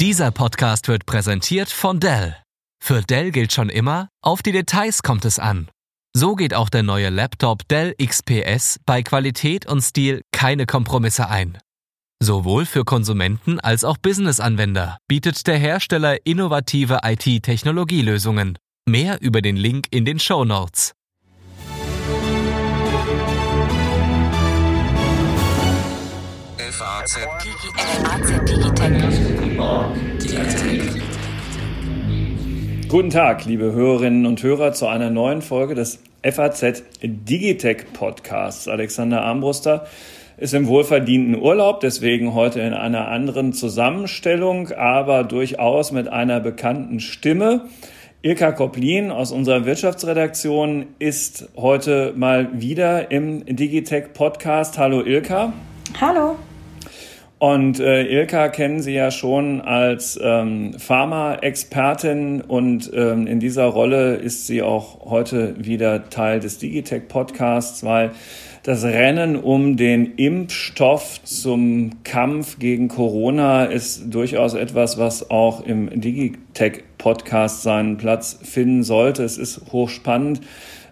Dieser Podcast wird präsentiert von Dell. Für Dell gilt schon immer, auf die Details kommt es an. So geht auch der neue Laptop Dell XPS bei Qualität und Stil keine Kompromisse ein. Sowohl für Konsumenten als auch Business-Anwender bietet der Hersteller innovative IT-Technologielösungen. Mehr über den Link in den Show Notes. FAZ Guten Tag, liebe Hörerinnen und Hörer, zu einer neuen Folge des FAZ Digitech Podcasts. Alexander Armbruster ist im wohlverdienten Urlaub, deswegen heute in einer anderen Zusammenstellung, aber durchaus mit einer bekannten Stimme. Ilka Koplin aus unserer Wirtschaftsredaktion ist heute mal wieder im Digitech Podcast. Hallo Ilka. Hallo. Und äh, Ilka kennen Sie ja schon als ähm, Pharma-Expertin und ähm, in dieser Rolle ist sie auch heute wieder Teil des Digitech Podcasts, weil das Rennen um den Impfstoff zum Kampf gegen Corona ist durchaus etwas, was auch im Digitech Podcast seinen Platz finden sollte. Es ist hochspannend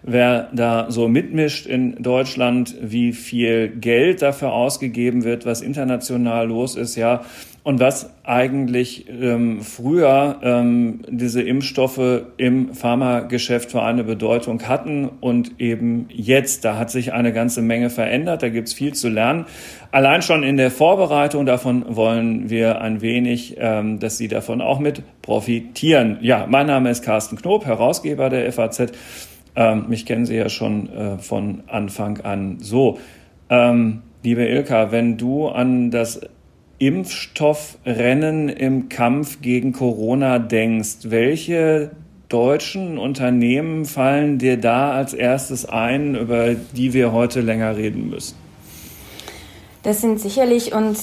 wer da so mitmischt in Deutschland, wie viel Geld dafür ausgegeben wird, was international los ist, ja. Und was eigentlich ähm, früher ähm, diese Impfstoffe im Pharmageschäft für eine Bedeutung hatten und eben jetzt, da hat sich eine ganze Menge verändert, da gibt's viel zu lernen. Allein schon in der Vorbereitung davon wollen wir ein wenig, ähm, dass Sie davon auch mit profitieren. Ja, mein Name ist Carsten Knob, Herausgeber der FAZ. Ähm, mich kennen Sie ja schon äh, von Anfang an. So, ähm, liebe Ilka, wenn du an das Impfstoffrennen im Kampf gegen Corona denkst, welche deutschen Unternehmen fallen dir da als erstes ein, über die wir heute länger reden müssen? Das sind sicherlich, und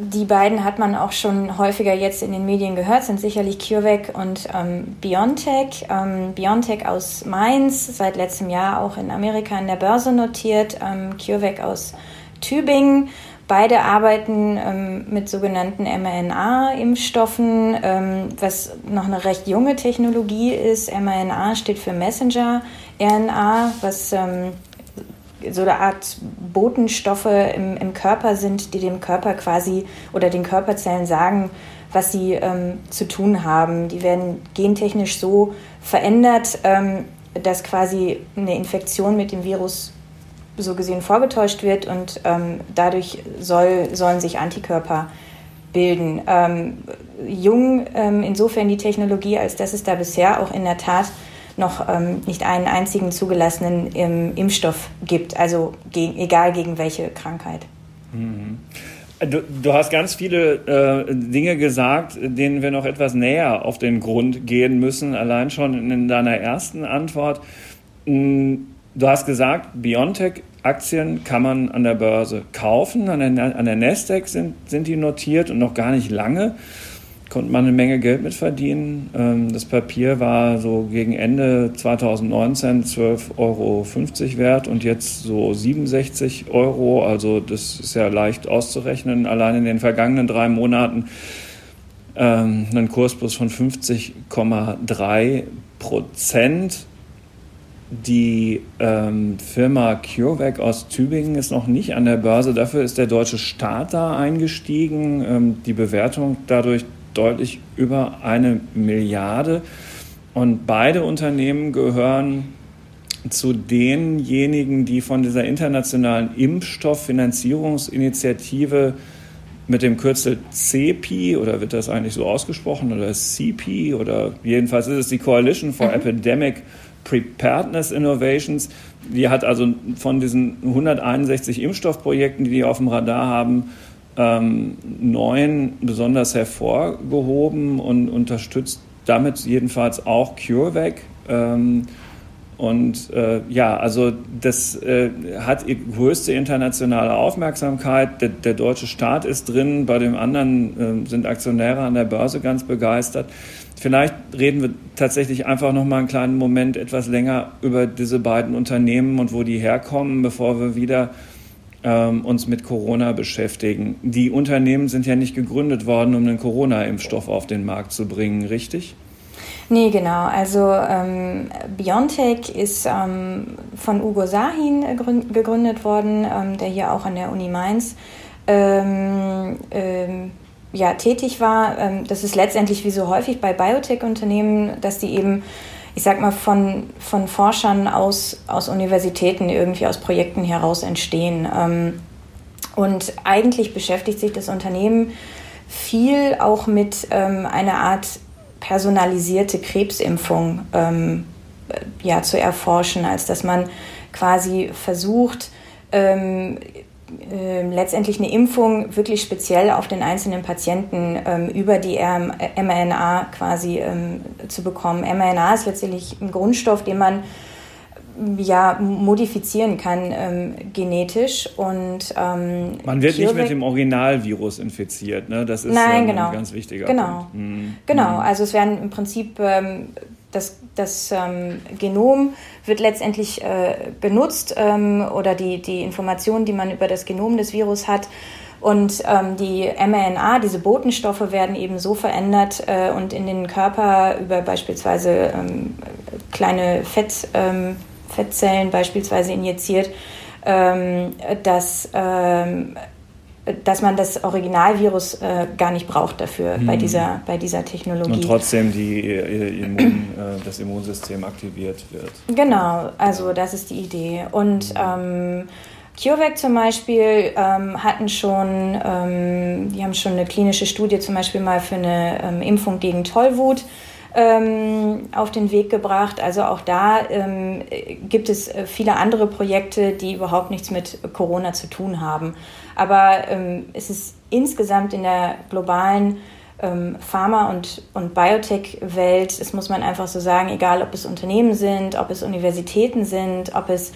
die beiden hat man auch schon häufiger jetzt in den Medien gehört, sind sicherlich CureVac und ähm, BioNTech. Ähm, BioNTech aus Mainz, seit letztem Jahr auch in Amerika in der Börse notiert, ähm, CureVac aus Tübingen. Beide arbeiten ähm, mit sogenannten mRNA-Impfstoffen, ähm, was noch eine recht junge Technologie ist. mRNA steht für Messenger-RNA, was ähm, so eine Art Botenstoffe im, im Körper sind, die dem Körper quasi oder den Körperzellen sagen, was sie ähm, zu tun haben. Die werden gentechnisch so verändert, ähm, dass quasi eine Infektion mit dem Virus so gesehen vorgetäuscht wird und ähm, dadurch soll, sollen sich Antikörper bilden. Ähm, jung ähm, insofern die Technologie, als dass es da bisher auch in der Tat noch ähm, nicht einen einzigen zugelassenen ähm, Impfstoff gibt, also gegen, egal gegen welche Krankheit. Mhm. Du, du, hast ganz viele äh, Dinge gesagt, denen wir noch etwas näher auf den Grund gehen müssen, allein schon in deiner ersten Antwort. Hm, du hast gesagt, BioNTech-Aktien kann man an der Börse kaufen, an der, an der Nasdaq sind, sind die notiert und noch gar nicht lange konnte man eine Menge Geld mit verdienen. Ähm, das Papier war so gegen Ende 2019 12,50 Euro wert und jetzt so 67 Euro. Also das ist ja leicht auszurechnen. Allein in den vergangenen drei Monaten ähm, einen Kursplus von 50,3 Prozent. Die ähm, Firma CureVac aus Tübingen ist noch nicht an der Börse. Dafür ist der deutsche Staat da eingestiegen. Ähm, die Bewertung dadurch deutlich über eine Milliarde. Und beide Unternehmen gehören zu denjenigen, die von dieser internationalen Impfstofffinanzierungsinitiative mit dem Kürzel CEPI oder wird das eigentlich so ausgesprochen oder CP oder jedenfalls ist es die Coalition for mhm. Epidemic Preparedness Innovations. Die hat also von diesen 161 Impfstoffprojekten, die die auf dem Radar haben, ähm, neun besonders hervorgehoben und unterstützt damit jedenfalls auch CureVac. Ähm, und äh, ja, also das äh, hat größte internationale Aufmerksamkeit. Der, der, deutsche Staat ist drin, bei dem anderen äh, sind Aktionäre an der Börse ganz begeistert. Vielleicht reden wir tatsächlich einfach noch mal einen kleinen Moment etwas länger über diese beiden Unternehmen und wo die herkommen, bevor wir wieder ähm, uns mit Corona beschäftigen. Die Unternehmen sind ja nicht gegründet worden, um einen Corona-Impfstoff auf den Markt zu bringen, richtig? Nee, genau. Also ähm, BioNTech ist ähm, von Ugo Sahin gegründet worden, ähm, der hier auch an der Uni Mainz ähm, ähm, ja, tätig war. Ähm, das ist letztendlich wie so häufig bei Biotech-Unternehmen, dass die eben, ich sag mal, von, von Forschern aus, aus Universitäten irgendwie aus Projekten heraus entstehen. Ähm, und eigentlich beschäftigt sich das Unternehmen viel auch mit ähm, einer Art personalisierte Krebsimpfung ähm, ja, zu erforschen, als dass man quasi versucht, ähm, ähm, letztendlich eine Impfung wirklich speziell auf den einzelnen Patienten ähm, über die mRNA quasi ähm, zu bekommen. mRNA ist letztendlich ein Grundstoff, den man ja, modifizieren kann ähm, genetisch und ähm, man wird nicht mit dem Originalvirus infiziert, ne? Das ist Nein, genau. ein ganz wichtiger genau. Punkt. Mhm. Genau, also es werden im Prinzip ähm, das, das ähm, Genom wird letztendlich äh, benutzt ähm, oder die, die Informationen, die man über das Genom des Virus hat. Und ähm, die mRNA, diese Botenstoffe werden eben so verändert äh, und in den Körper über beispielsweise ähm, kleine Fett, ähm, Fettzellen beispielsweise injiziert, ähm, dass dass man das Originalvirus äh, gar nicht braucht dafür hm. bei, dieser, bei dieser Technologie. Und trotzdem die, äh, Immun, äh, das Immunsystem aktiviert wird. Genau, also das ist die Idee. Und ähm, CureVac zum Beispiel ähm, hatten schon, ähm, die haben schon eine klinische Studie zum Beispiel mal für eine ähm, Impfung gegen Tollwut ähm, auf den Weg gebracht. Also auch da ähm, gibt es äh, viele andere Projekte, die überhaupt nichts mit Corona zu tun haben. Aber ähm, es ist insgesamt in der globalen ähm, Pharma- und, und Biotech-Welt, das muss man einfach so sagen, egal ob es Unternehmen sind, ob es Universitäten sind, ob es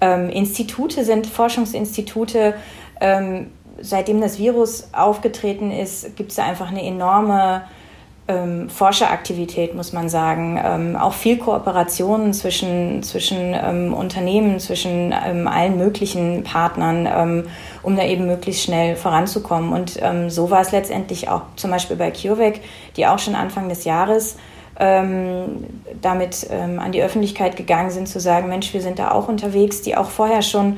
ähm, Institute sind, Forschungsinstitute, ähm, seitdem das Virus aufgetreten ist, gibt es einfach eine enorme ähm, Forscheraktivität, muss man sagen. Ähm, auch viel Kooperation zwischen, zwischen ähm, Unternehmen, zwischen ähm, allen möglichen Partnern, ähm, um da eben möglichst schnell voranzukommen. Und ähm, so war es letztendlich auch zum Beispiel bei CureVac, die auch schon Anfang des Jahres damit an die Öffentlichkeit gegangen sind, zu sagen, Mensch, wir sind da auch unterwegs, die auch vorher schon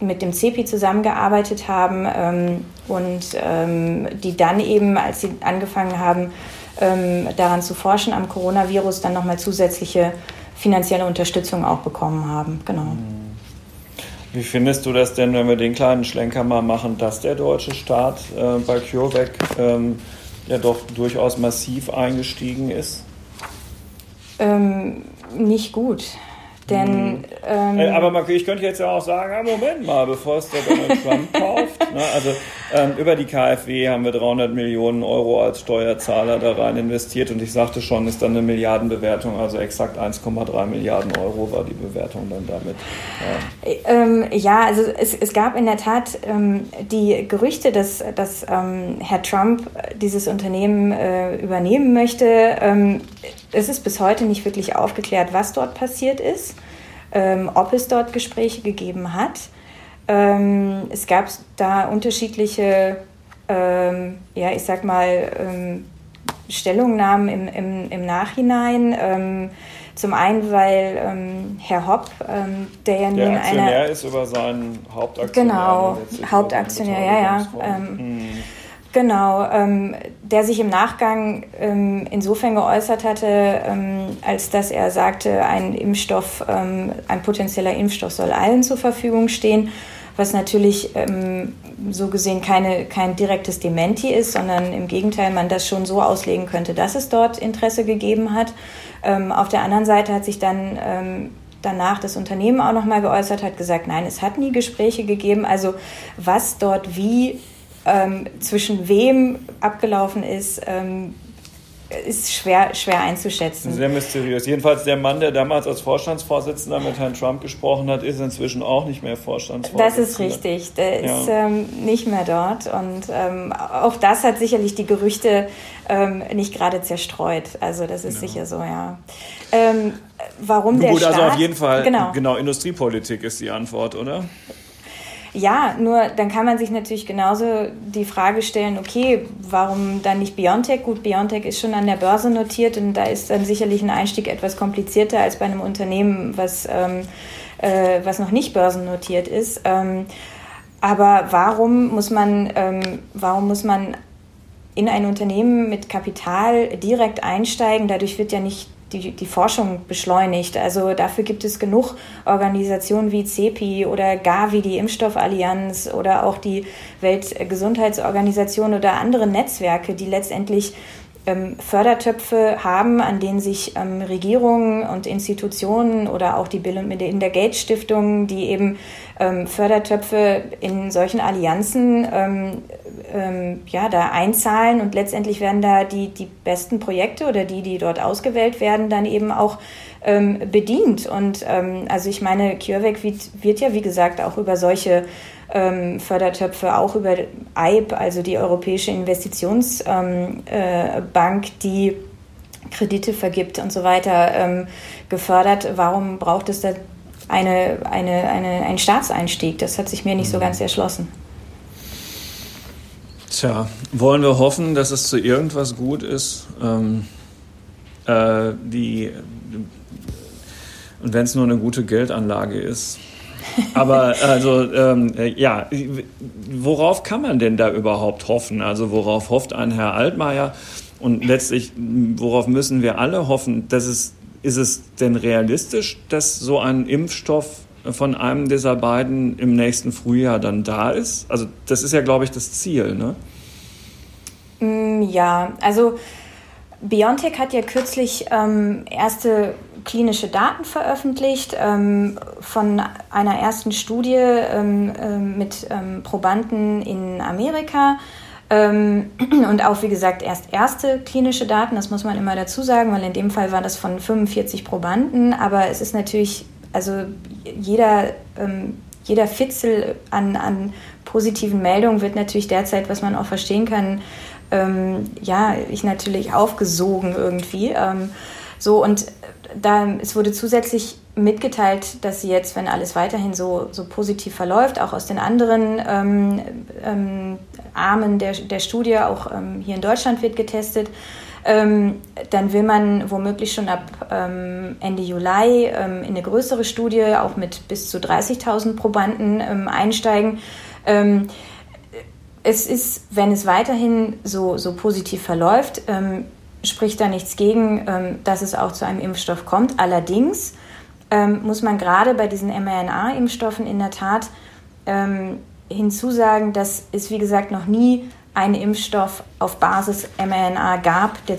mit dem CEPI zusammengearbeitet haben ähm, und ähm, die dann eben, als sie angefangen haben, ähm, daran zu forschen am Coronavirus, dann nochmal zusätzliche finanzielle Unterstützung auch bekommen haben. Genau. Mhm. Wie findest du das denn, wenn wir den kleinen Schlenker mal machen, dass der deutsche Staat äh, bei CureVac ähm, ja doch durchaus massiv eingestiegen ist? Ähm, nicht gut. Denn, ähm, äh, aber man, ich könnte jetzt ja auch sagen, ah, Moment mal, bevor es der Donald Trump kauft. Ne, also ähm, über die KfW haben wir 300 Millionen Euro als Steuerzahler da rein investiert und ich sagte schon, ist dann eine Milliardenbewertung, also exakt 1,3 Milliarden Euro war die Bewertung dann damit. Ja, ähm, ja also es, es gab in der Tat ähm, die Gerüchte, dass, dass ähm, Herr Trump dieses Unternehmen äh, übernehmen möchte. Ähm, es ist bis heute nicht wirklich aufgeklärt, was dort passiert ist ähm, ob es dort Gespräche gegeben hat. Ähm, es gab da unterschiedliche, ähm, ja, ich sag mal, ähm, Stellungnahmen im, im, im Nachhinein. Ähm, zum einen, weil ähm, Herr Hopp, der ja nun Aktionär ist über seinen Hauptaktionär. Genau, Hauptaktionär, ja, ja. Mhm. Genau, ähm, der sich im Nachgang ähm, insofern geäußert hatte, ähm, als dass er sagte, ein Impfstoff, ähm, ein potenzieller Impfstoff soll allen zur Verfügung stehen, was natürlich ähm, so gesehen keine, kein direktes Dementi ist, sondern im Gegenteil man das schon so auslegen könnte, dass es dort Interesse gegeben hat. Ähm, auf der anderen Seite hat sich dann danach das Unternehmen auch nochmal geäußert, hat gesagt, nein, es hat nie Gespräche gegeben. Also was dort wie ähm, zwischen wem abgelaufen ist, ähm, ist schwer, schwer einzuschätzen. Sehr mysteriös. Jedenfalls der Mann, der damals als Vorstandsvorsitzender mit Herrn Trump gesprochen hat, ist inzwischen auch nicht mehr Vorstandsvorsitzender. Das ist richtig. Der ja. ist ähm, nicht mehr dort. Und ähm, auch das hat sicherlich die Gerüchte ähm, nicht gerade zerstreut. Also das ist ja. sicher so, ja. Ähm, warum der Gut, Staat... also auf jeden Fall, genau. genau, Industriepolitik ist die Antwort, oder? Ja, nur dann kann man sich natürlich genauso die Frage stellen, okay, warum dann nicht Biontech? Gut, Biontech ist schon an der Börse notiert und da ist dann sicherlich ein Einstieg etwas komplizierter als bei einem Unternehmen, was, ähm, äh, was noch nicht börsennotiert ist. Ähm, aber warum muss man, ähm, warum muss man in ein Unternehmen mit Kapital direkt einsteigen? Dadurch wird ja nicht die, die Forschung beschleunigt. Also dafür gibt es genug Organisationen wie CEPI oder Gavi, die Impfstoffallianz oder auch die Weltgesundheitsorganisation oder andere Netzwerke, die letztendlich ähm, Fördertöpfe haben, an denen sich ähm, Regierungen und Institutionen oder auch die Bill und Melinda Gates Stiftung, die eben ähm, Fördertöpfe in solchen Allianzen ähm, ähm, ja, da einzahlen und letztendlich werden da die, die besten Projekte oder die, die dort ausgewählt werden, dann eben auch ähm, bedient. Und also ich meine, CureVac wird, wird ja, wie gesagt, auch über solche ähm, Fördertöpfe auch über EIB, also die Europäische Investitionsbank, äh, die Kredite vergibt und so weiter, ähm, gefördert. Warum braucht es da eine, eine, eine, einen Staatseinstieg? Das hat sich mir nicht so mhm. ganz erschlossen. Tja, wollen wir hoffen, dass es zu irgendwas gut ist? Ähm, äh, die, und wenn es nur eine gute Geldanlage ist, aber also ähm, äh, ja, worauf kann man denn da überhaupt hoffen? Also worauf hofft ein Herr Altmaier? Und letztlich, worauf müssen wir alle hoffen? Dass es, ist es denn realistisch, dass so ein Impfstoff von einem dieser beiden im nächsten Frühjahr dann da ist? Also das ist ja, glaube ich, das Ziel, ne? Mm, ja, also BioNTech hat ja kürzlich ähm, erste klinische Daten veröffentlicht ähm, von einer ersten Studie ähm, ähm mit ähm, Probanden in Amerika. Ähm, und auch, wie gesagt, erst erste klinische Daten, das muss man immer dazu sagen, weil in dem Fall war das von 45 Probanden. Aber es ist natürlich, also jeder, jeder Fitzel an, an positiven Meldungen wird natürlich derzeit, was man auch verstehen kann, ja, ich natürlich aufgesogen irgendwie. So und da, es wurde zusätzlich mitgeteilt, dass sie jetzt, wenn alles weiterhin so, so positiv verläuft, auch aus den anderen ähm, ähm, Armen der, der Studie, auch ähm, hier in Deutschland wird getestet, ähm, dann will man womöglich schon ab ähm, Ende Juli ähm, in eine größere Studie, auch mit bis zu 30.000 Probanden einsteigen. Es ist, wenn es weiterhin so, so positiv verläuft, spricht da nichts gegen, ähm, dass es auch zu einem Impfstoff kommt. Allerdings ähm, muss man gerade bei diesen mRNA-Impfstoffen in der Tat ähm, hinzusagen, dass es, wie gesagt, noch nie einen Impfstoff auf Basis mRNA gab, der,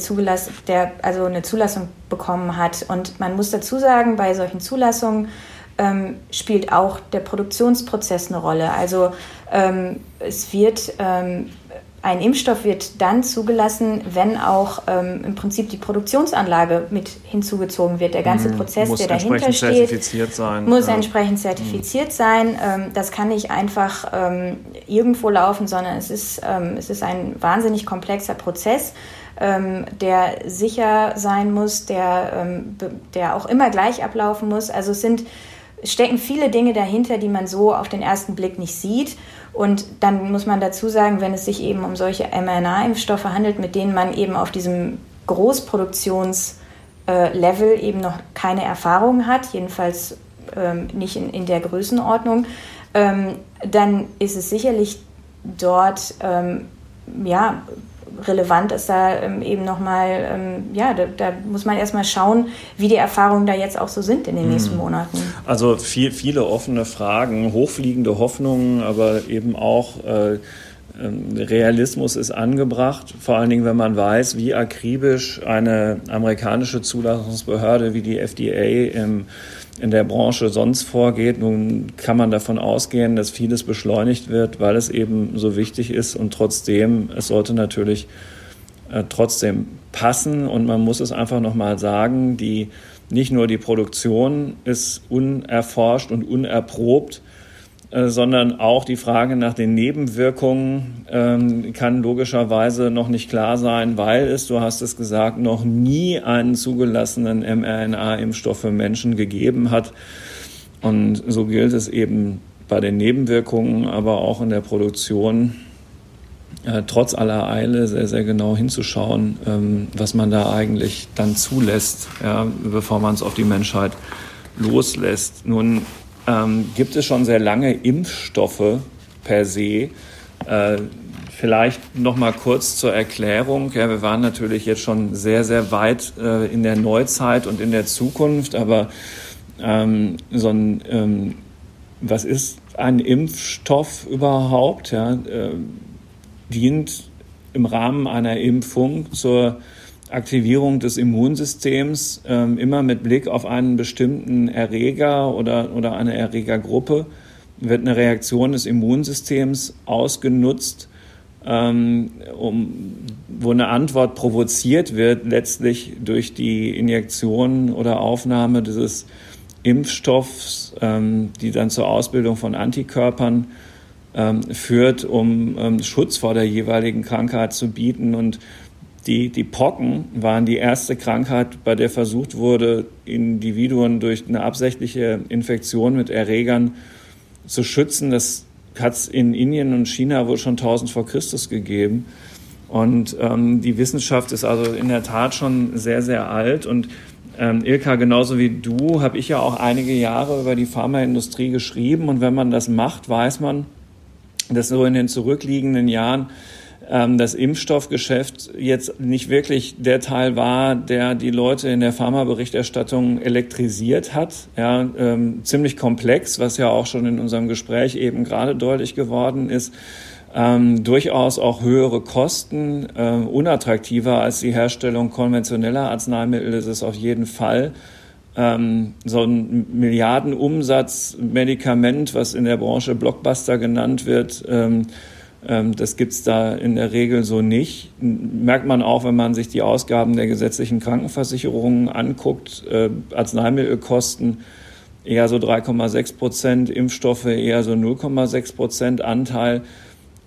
der also eine Zulassung bekommen hat. Und man muss dazu sagen, bei solchen Zulassungen ähm, spielt auch der Produktionsprozess eine Rolle. Also ähm, es wird ähm, ein Impfstoff wird dann zugelassen, wenn auch ähm, im Prinzip die Produktionsanlage mit hinzugezogen wird. Der ganze mhm. Prozess, muss der dahinter steht, sein. muss ja. entsprechend zertifiziert mhm. sein. Ähm, das kann nicht einfach ähm, irgendwo laufen, sondern es ist, ähm, es ist ein wahnsinnig komplexer Prozess ähm, der sicher sein muss, der, ähm, der auch immer gleich ablaufen muss. Also es sind stecken viele Dinge dahinter, die man so auf den ersten Blick nicht sieht. Und dann muss man dazu sagen, wenn es sich eben um solche mRNA-Impfstoffe handelt, mit denen man eben auf diesem Großproduktionslevel eben noch keine Erfahrung hat, jedenfalls ähm, nicht in, der Größenordnung, ähm, dann ist es sicherlich dort ähm, ja, relevant ist da ähm, eben nochmal, ähm, ja, da, da, muss man erstmal schauen, wie die Erfahrungen da jetzt auch so sind in den nächsten mhm. Monaten. Also viel, viele offene Fragen, hochfliegende Hoffnungen, aber eben auch äh, Realismus ist angebracht, vor allen Dingen, wenn man weiß, wie akribisch eine amerikanische Zulassungsbehörde wie die FDA im in der Branche sonst vorgeht. Nun kann man davon ausgehen, dass vieles beschleunigt wird, weil es eben so wichtig ist und trotzdem, es sollte natürlich äh, trotzdem passen und man muss es einfach nochmal sagen, die, nicht nur die Produktion ist unerforscht und unerprobt, sondern auch die Frage nach den Nebenwirkungen ähm, kann logischerweise noch nicht klar sein, weil es, du hast es gesagt, noch nie einen zugelassenen mRNA-Impfstoff für Menschen gegeben hat. Und so gilt es eben bei den Nebenwirkungen, aber auch in der Produktion äh, trotz aller Eile sehr, sehr genau hinzuschauen, ähm, was man da eigentlich dann zulässt, ja, bevor man es auf die Menschheit loslässt. Nun ähm, gibt es schon sehr lange Impfstoffe per se. Äh, vielleicht noch mal kurz zur Erklärung. Ja, wir waren natürlich jetzt schon sehr, sehr weit äh, in der Neuzeit und in der Zukunft, aber ähm, so ein, ähm, was ist ein Impfstoff überhaupt? Ja, äh, dient im Rahmen einer Impfung zur Aktivierung des Immunsystems ähm, immer mit Blick auf einen bestimmten Erreger oder, oder eine Erregergruppe wird eine Reaktion des Immunsystems ausgenutzt, ähm, um, wo eine Antwort provoziert wird, letztlich durch die Injektion oder Aufnahme dieses Impfstoffs, ähm, die dann zur Ausbildung von Antikörpern ähm, führt, um ähm, Schutz vor der jeweiligen Krankheit zu bieten. Und die, die Pocken waren die erste Krankheit, bei der versucht wurde, Individuen durch eine absichtliche Infektion mit Erregern zu schützen. Das hat es in Indien und China wohl schon 1000 vor Christus gegeben. Und ähm, die Wissenschaft ist also in der Tat schon sehr, sehr alt. Und ähm, Ilka, genauso wie du, habe ich ja auch einige Jahre über die Pharmaindustrie geschrieben. Und wenn man das macht, weiß man, dass so in den zurückliegenden Jahren ähm, das Impfstoffgeschäft jetzt nicht wirklich der Teil war, der die Leute in der Pharmaberichterstattung elektrisiert hat. Ja, ähm, ziemlich komplex, was ja auch schon in unserem Gespräch eben gerade deutlich geworden ist. Ähm, durchaus auch höhere Kosten, äh, unattraktiver als die Herstellung konventioneller Arzneimittel ist es auf jeden Fall ähm, so ein Milliardenumsatz-Medikament, was in der Branche Blockbuster genannt wird, ähm, das gibt's da in der Regel so nicht. Merkt man auch, wenn man sich die Ausgaben der gesetzlichen Krankenversicherungen anguckt, äh, Arzneimittelkosten eher so 3,6 Prozent, Impfstoffe eher so 0,6 Prozent Anteil.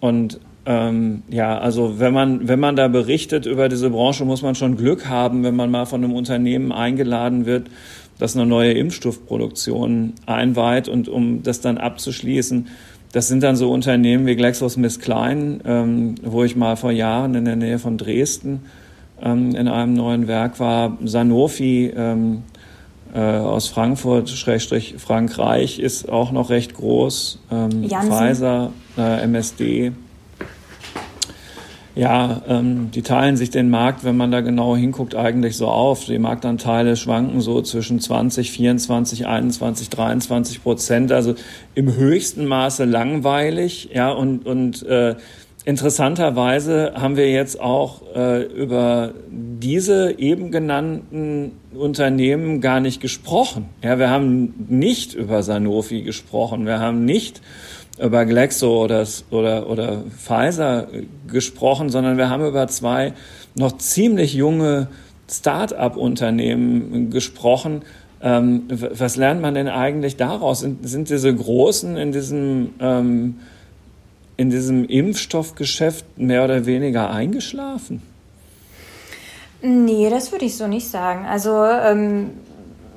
Und ähm, ja, also wenn man, wenn man da berichtet über diese Branche, muss man schon Glück haben, wenn man mal von einem Unternehmen eingeladen wird, das eine neue Impfstoffproduktion einweiht. Und um das dann abzuschließen, das sind dann so Unternehmen wie GlaxoSmithKline, ähm, wo ich mal vor Jahren in der Nähe von Dresden ähm, in einem neuen Werk war. Sanofi ähm, äh, aus Frankfurt, Schrägstrich Frankreich, ist auch noch recht groß. Ähm, Pfizer, äh, MSD. Ja, ähm, die teilen sich den Markt, wenn man da genau hinguckt, eigentlich so auf. Die Marktanteile schwanken so zwischen 20, 24, 21, 23 Prozent. Also im höchsten Maße langweilig. Ja, und, und äh, interessanterweise haben wir jetzt auch äh, über diese eben genannten Unternehmen gar nicht gesprochen. Ja, wir haben nicht über Sanofi gesprochen. Wir haben nicht über Glaxo oder, oder, oder Pfizer gesprochen, sondern wir haben über zwei noch ziemlich junge Start-up-Unternehmen gesprochen. Ähm, was lernt man denn eigentlich daraus? Sind, sind diese Großen in diesem, ähm, in diesem Impfstoffgeschäft mehr oder weniger eingeschlafen? Nee, das würde ich so nicht sagen. Also ähm,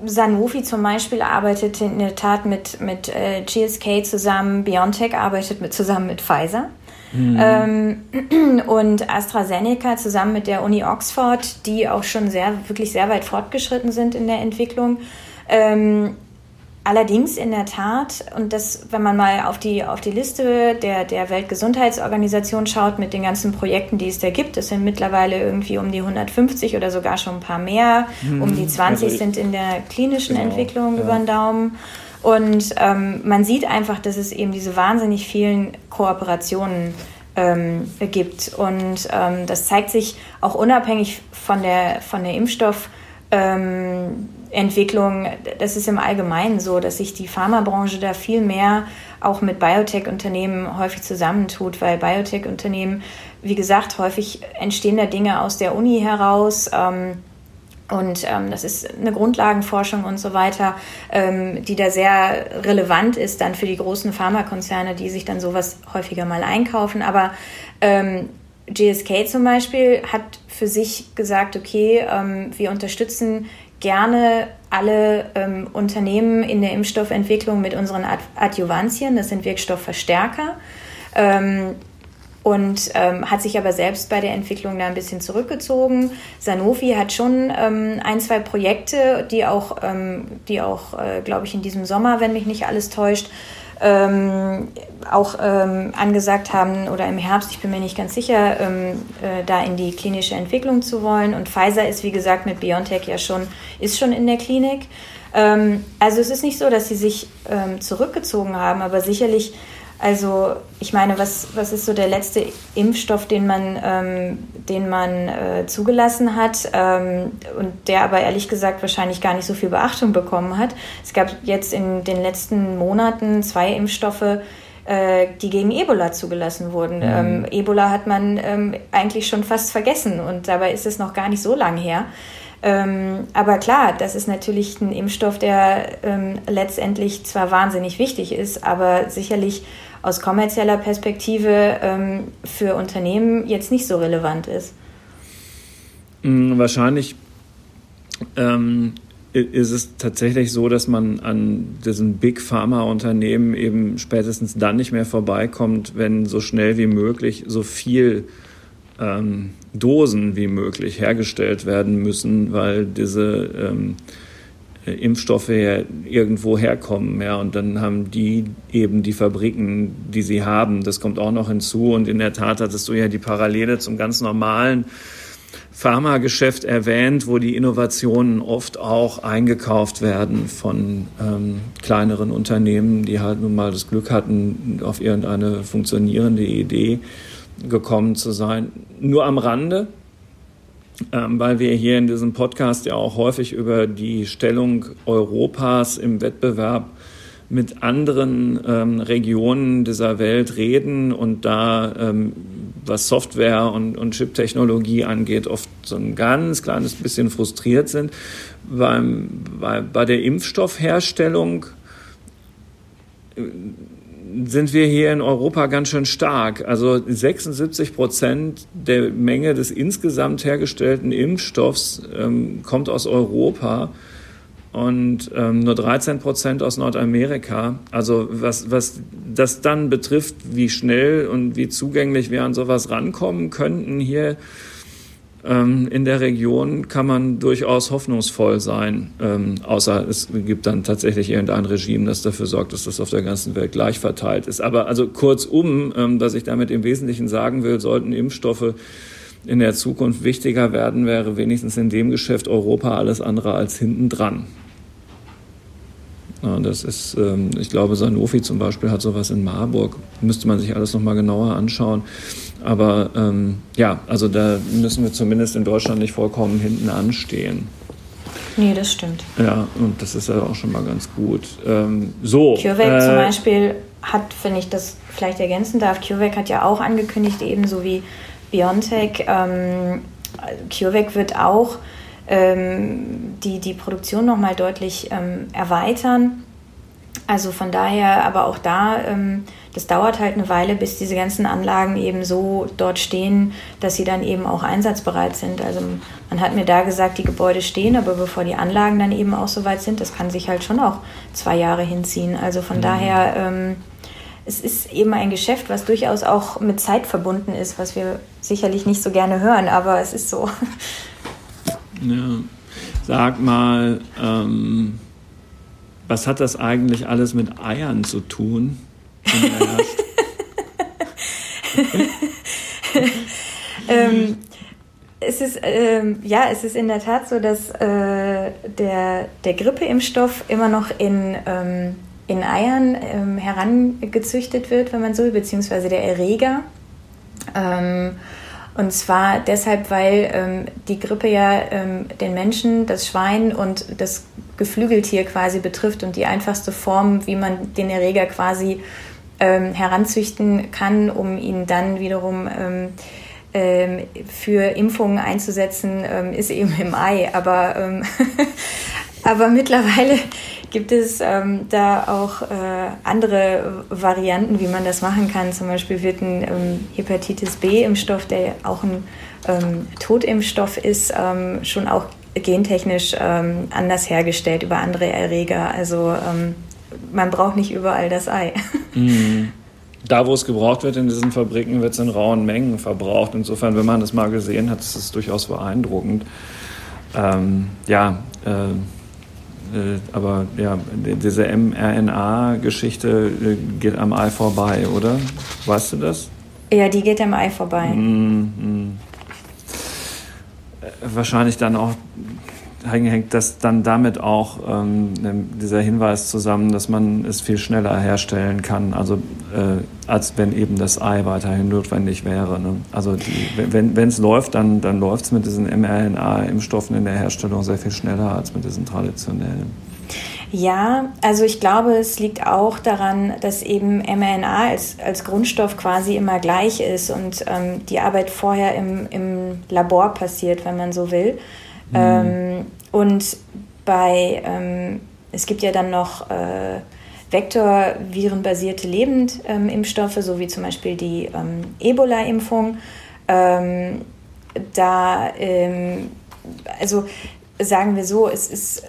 Sanofi zum Beispiel arbeitet in der Tat mit, mit äh, GSK zusammen, BioNTech arbeitet mit, zusammen mit Pfizer. Mhm. Ähm, und AstraZeneca zusammen mit der Uni Oxford, die auch schon sehr, wirklich sehr weit fortgeschritten sind in der Entwicklung, ähm, Allerdings in der Tat, und das, wenn man mal auf die, auf die Liste der, der Weltgesundheitsorganisation schaut mit den ganzen Projekten, die es da gibt, es sind mittlerweile irgendwie um die 150 oder sogar schon ein paar mehr, hm, um die 20 also sind in der klinischen genau, Entwicklung ja. über den Daumen. Und ähm, man sieht einfach, dass es eben diese wahnsinnig vielen Kooperationen ähm, gibt. Und ähm, das zeigt sich auch unabhängig von der, von der Impfstoff- ähm, Entwicklung, das ist im Allgemeinen so, dass sich die Pharmabranche da viel mehr auch mit Biotech-Unternehmen häufig zusammentut, weil Biotech-Unternehmen, wie gesagt, häufig entstehen da Dinge aus der Uni heraus. Ähm, Und ähm, das ist eine Grundlagenforschung und so weiter, ähm, die da sehr relevant ist dann für die großen Pharmakonzerne, die sich dann sowas häufiger mal einkaufen. Aber ähm, GSK zum Beispiel hat für sich gesagt, okay, ähm, wir unterstützen gerne alle ähm, Unternehmen in der Impfstoffentwicklung mit unseren Ad Adjuvantien, das sind Wirkstoffverstärker. Ähm, und ähm, hat sich aber selbst bei der Entwicklung da ein bisschen zurückgezogen. Sanofi hat schon ähm, ein, zwei Projekte, die auch, ähm, die auch äh, glaube ich, in diesem Sommer, wenn mich nicht alles täuscht, ähm, auch ähm, angesagt haben oder im Herbst, ich bin mir nicht ganz sicher, ähm, äh, da in die klinische Entwicklung zu wollen. Und Pfizer ist, wie gesagt, mit BioNTech ja schon, ist schon in der Klinik. Ähm, also es ist nicht so, dass sie sich ähm, zurückgezogen haben, aber sicherlich also ich meine, was, was ist so der letzte Impfstoff, den man, ähm, den man äh, zugelassen hat ähm, und der aber ehrlich gesagt wahrscheinlich gar nicht so viel Beachtung bekommen hat? Es gab jetzt in den letzten Monaten zwei Impfstoffe, äh, die gegen Ebola zugelassen wurden. Mhm. Ähm, Ebola hat man ähm, eigentlich schon fast vergessen und dabei ist es noch gar nicht so lang her. Ähm, aber klar, das ist natürlich ein Impfstoff, der ähm, letztendlich zwar wahnsinnig wichtig ist, aber sicherlich aus kommerzieller Perspektive ähm, für Unternehmen jetzt nicht so relevant ist. Mm, wahrscheinlich ähm, ist es tatsächlich so, dass man an diesen Big Pharma-Unternehmen eben spätestens dann nicht mehr vorbeikommt, wenn so schnell wie möglich so viel ähm, Dosen wie möglich hergestellt werden müssen, weil diese ähm, äh, Impfstoffe ja irgendwo herkommen. Ja, und dann haben die eben die Fabriken, die sie haben. Das kommt auch noch hinzu. Und in der Tat hattest du ja die Parallele zum ganz normalen Pharmageschäft erwähnt, wo die Innovationen oft auch eingekauft werden von ähm, kleineren Unternehmen, die halt nun mal das Glück hatten, auf irgendeine funktionierende Idee gekommen zu sein. Nur am Rande, weil wir hier in diesem Podcast ja auch häufig über die Stellung Europas im Wettbewerb mit anderen ähm, Regionen dieser Welt reden und da, ähm, was Software und, und Chip-Technologie angeht, oft so ein ganz kleines bisschen frustriert sind. Beim, bei, bei der Impfstoffherstellung sind wir hier in Europa ganz schön stark. Also 76 Prozent der Menge des insgesamt hergestellten Impfstoffs ähm, kommt aus Europa und ähm, nur 13 Prozent aus Nordamerika. Also was, was das dann betrifft, wie schnell und wie zugänglich wir an sowas rankommen könnten hier in der Region kann man durchaus hoffnungsvoll sein, ähm, außer es gibt dann tatsächlich irgendein Regime, das dafür sorgt, dass das auf der ganzen Welt gleich verteilt ist. Aber also kurzum, ähm, was ich damit im Wesentlichen sagen will, sollten Impfstoffe in der Zukunft wichtiger werden, wäre wenigstens in dem Geschäft Europa alles andere als hinten dran. Ja, das ist, ähm, ich glaube, Sanofi zum Beispiel hat sowas in Marburg. Müsste man sich alles nochmal genauer anschauen. Aber ähm, ja, also da müssen wir zumindest in Deutschland nicht vollkommen hinten anstehen. Nee, das stimmt. Ja, und das ist ja auch schon mal ganz gut. Ähm, so. CureVac äh, zum Beispiel hat, wenn ich das vielleicht ergänzen darf, CureVac hat ja auch angekündigt, ebenso wie BioNTech, ähm, CureVac wird auch ähm, die, die Produktion nochmal deutlich ähm, erweitern. Also von daher, aber auch da, ähm, das dauert halt eine Weile, bis diese ganzen Anlagen eben so dort stehen, dass sie dann eben auch einsatzbereit sind. Also man hat mir da gesagt, die Gebäude stehen, aber bevor die Anlagen dann eben auch so weit sind, das kann sich halt schon auch zwei Jahre hinziehen. Also von mhm. daher, ähm, es ist eben ein Geschäft, was durchaus auch mit Zeit verbunden ist, was wir sicherlich nicht so gerne hören, aber es ist so. Ja. Sag mal, ähm, was hat das eigentlich alles mit Eiern zu tun? ähm, es ist ähm, ja, es ist in der Tat so, dass äh, der, der Grippeimpfstoff immer noch in, ähm, in Eiern ähm, herangezüchtet wird, wenn man so, beziehungsweise der Erreger. Ähm, und zwar deshalb, weil ähm, die Grippe ja ähm, den Menschen, das Schwein und das Geflügeltier quasi betrifft und die einfachste Form, wie man den Erreger quasi ähm, heranzüchten kann, um ihn dann wiederum ähm, ähm, für Impfungen einzusetzen, ähm, ist eben im Ei. Aber, ähm, aber mittlerweile gibt es ähm, da auch äh, andere Varianten, wie man das machen kann. Zum Beispiel wird ein Hepatitis B-Impfstoff, der auch ein Totimpfstoff ist, schon auch gentechnisch anders hergestellt über andere Erreger. Also man braucht nicht überall das Ei. Mhm. Da, wo es gebraucht wird in diesen Fabriken, wird es in rauen Mengen verbraucht. Insofern, wenn man das mal gesehen hat, ist es durchaus beeindruckend. ja, äh, äh, aber ja, diese mRNA-Geschichte äh, geht am Ei vorbei, oder? Weißt du das? Ja, die geht am Ei vorbei. Mm, mm. Wahrscheinlich dann auch hängt das dann damit auch ähm, dieser Hinweis zusammen, dass man es viel schneller herstellen kann, also äh, als wenn eben das Ei weiterhin notwendig wäre. Ne? Also die, wenn es läuft, dann, dann läuft es mit diesen mRNA-Impfstoffen in der Herstellung sehr viel schneller als mit diesen traditionellen. Ja, also ich glaube, es liegt auch daran, dass eben mRNA als, als Grundstoff quasi immer gleich ist und ähm, die Arbeit vorher im, im Labor passiert, wenn man so will. Mhm. Ähm, und bei, ähm, es gibt ja dann noch äh, Vektorvirenbasierte Lebendimpfstoffe, so wie zum Beispiel die ähm, Ebola-Impfung. Ähm, da, ähm, also sagen wir so, es ist,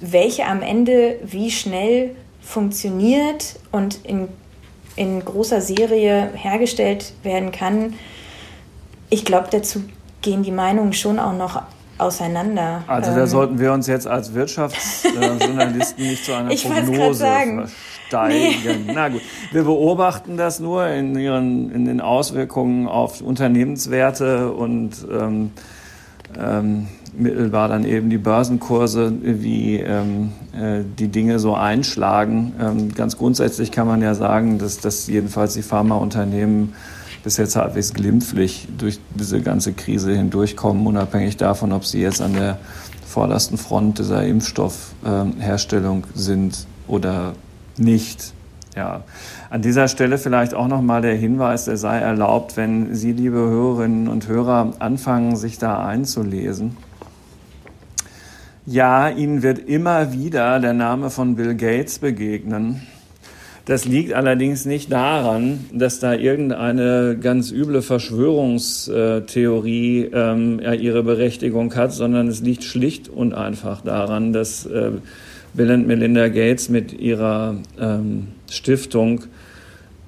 welche am Ende wie schnell funktioniert und in, in großer Serie hergestellt werden kann. Ich glaube, dazu gehen die Meinungen schon auch noch auseinander. Also da ähm, sollten wir uns jetzt als Wirtschaftsjournalisten nicht zu einer Prognose versteigen. Nee. Na gut, wir beobachten das nur in, ihren, in den Auswirkungen auf Unternehmenswerte und ähm, ähm, mittelbar dann eben die Börsenkurse, wie ähm, äh, die Dinge so einschlagen. Ähm, ganz grundsätzlich kann man ja sagen, dass, dass jedenfalls die Pharmaunternehmen bis jetzt halbwegs glimpflich durch diese ganze Krise hindurchkommen, unabhängig davon, ob sie jetzt an der vordersten Front dieser Impfstoffherstellung sind oder nicht. Ja, an dieser Stelle vielleicht auch nochmal der Hinweis, der sei erlaubt, wenn Sie, liebe Hörerinnen und Hörer, anfangen, sich da einzulesen. Ja, Ihnen wird immer wieder der Name von Bill Gates begegnen. Das liegt allerdings nicht daran, dass da irgendeine ganz üble Verschwörungstheorie ähm, ihre Berechtigung hat, sondern es liegt schlicht und einfach daran, dass äh, Bill und Melinda Gates mit ihrer ähm, Stiftung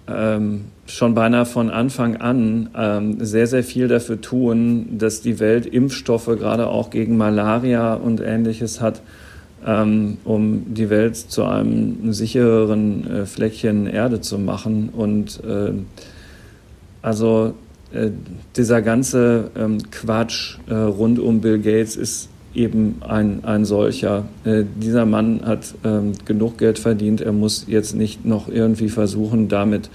ähm, schon beinahe von Anfang an ähm, sehr, sehr viel dafür tun, dass die Welt Impfstoffe gerade auch gegen Malaria und ähnliches hat ähm, um die Welt zu einem sichereren äh, Fleckchen Erde zu machen. Und äh, also äh, dieser ganze ähm, Quatsch äh, rund um Bill Gates ist eben ein, ein solcher. Äh, dieser Mann hat ähm, genug Geld verdient, er muss jetzt nicht noch irgendwie versuchen, damit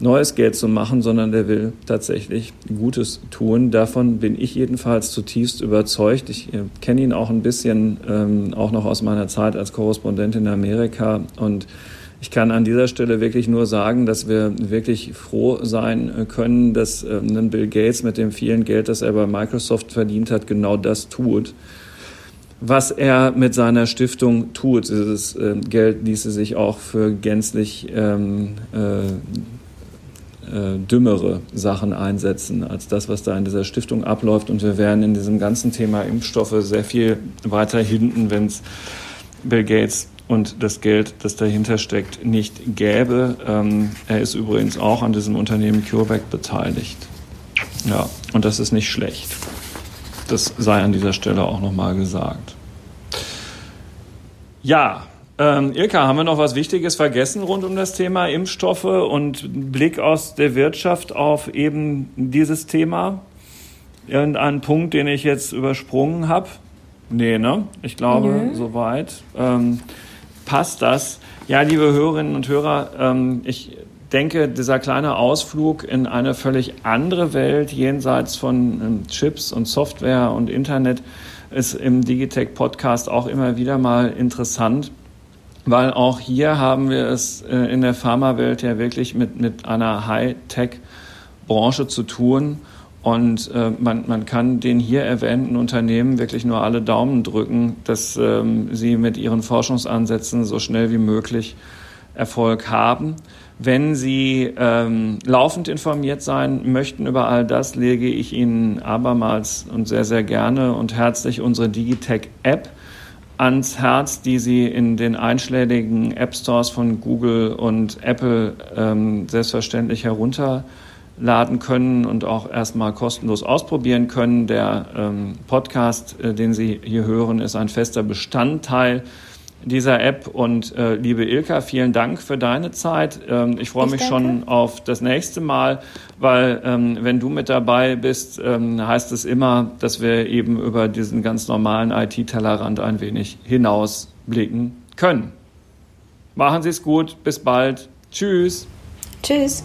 neues Geld zu machen, sondern der will tatsächlich Gutes tun. Davon bin ich jedenfalls zutiefst überzeugt. Ich äh, kenne ihn auch ein bisschen, ähm, auch noch aus meiner Zeit als Korrespondent in Amerika. Und ich kann an dieser Stelle wirklich nur sagen, dass wir wirklich froh sein äh, können, dass äh, ein Bill Gates mit dem vielen Geld, das er bei Microsoft verdient hat, genau das tut was er mit seiner Stiftung tut. Dieses äh, Geld ließe sich auch für gänzlich ähm, äh, äh, dümmere Sachen einsetzen als das, was da in dieser Stiftung abläuft. Und wir wären in diesem ganzen Thema Impfstoffe sehr viel weiter hinten, wenn es Bill Gates und das Geld, das dahinter steckt, nicht gäbe. Ähm, er ist übrigens auch an diesem Unternehmen CureVac beteiligt. Ja, und das ist nicht schlecht. Das sei an dieser Stelle auch nochmal gesagt. Ja, ähm, Ilka, haben wir noch was Wichtiges vergessen rund um das Thema Impfstoffe und Blick aus der Wirtschaft auf eben dieses Thema? Irgendeinen Punkt, den ich jetzt übersprungen habe? Nee, ne? Ich glaube, mhm. soweit. Ähm, passt das? Ja, liebe Hörerinnen und Hörer, ähm, ich denke, dieser kleine Ausflug in eine völlig andere Welt jenseits von ähm, Chips und Software und Internet ist im Digitech Podcast auch immer wieder mal interessant weil auch hier haben wir es äh, in der Pharmawelt ja wirklich mit, mit einer High-Tech-Branche zu tun. Und äh, man, man kann den hier erwähnten Unternehmen wirklich nur alle Daumen drücken, dass ähm, sie mit ihren Forschungsansätzen so schnell wie möglich Erfolg haben. Wenn Sie ähm, laufend informiert sein möchten über all das, lege ich Ihnen abermals und sehr, sehr gerne und herzlich unsere Digitech-App ans Herz, die Sie in den einschlägigen App Stores von Google und Apple ähm, selbstverständlich herunterladen können und auch erstmal kostenlos ausprobieren können. Der ähm, Podcast, äh, den Sie hier hören, ist ein fester Bestandteil dieser App. Und äh, liebe Ilka, vielen Dank für deine Zeit. Ähm, ich freue mich danke. schon auf das nächste Mal, weil ähm, wenn du mit dabei bist, ähm, heißt es immer, dass wir eben über diesen ganz normalen IT-Tellerrand ein wenig hinausblicken können. Machen Sie es gut, bis bald. Tschüss. Tschüss.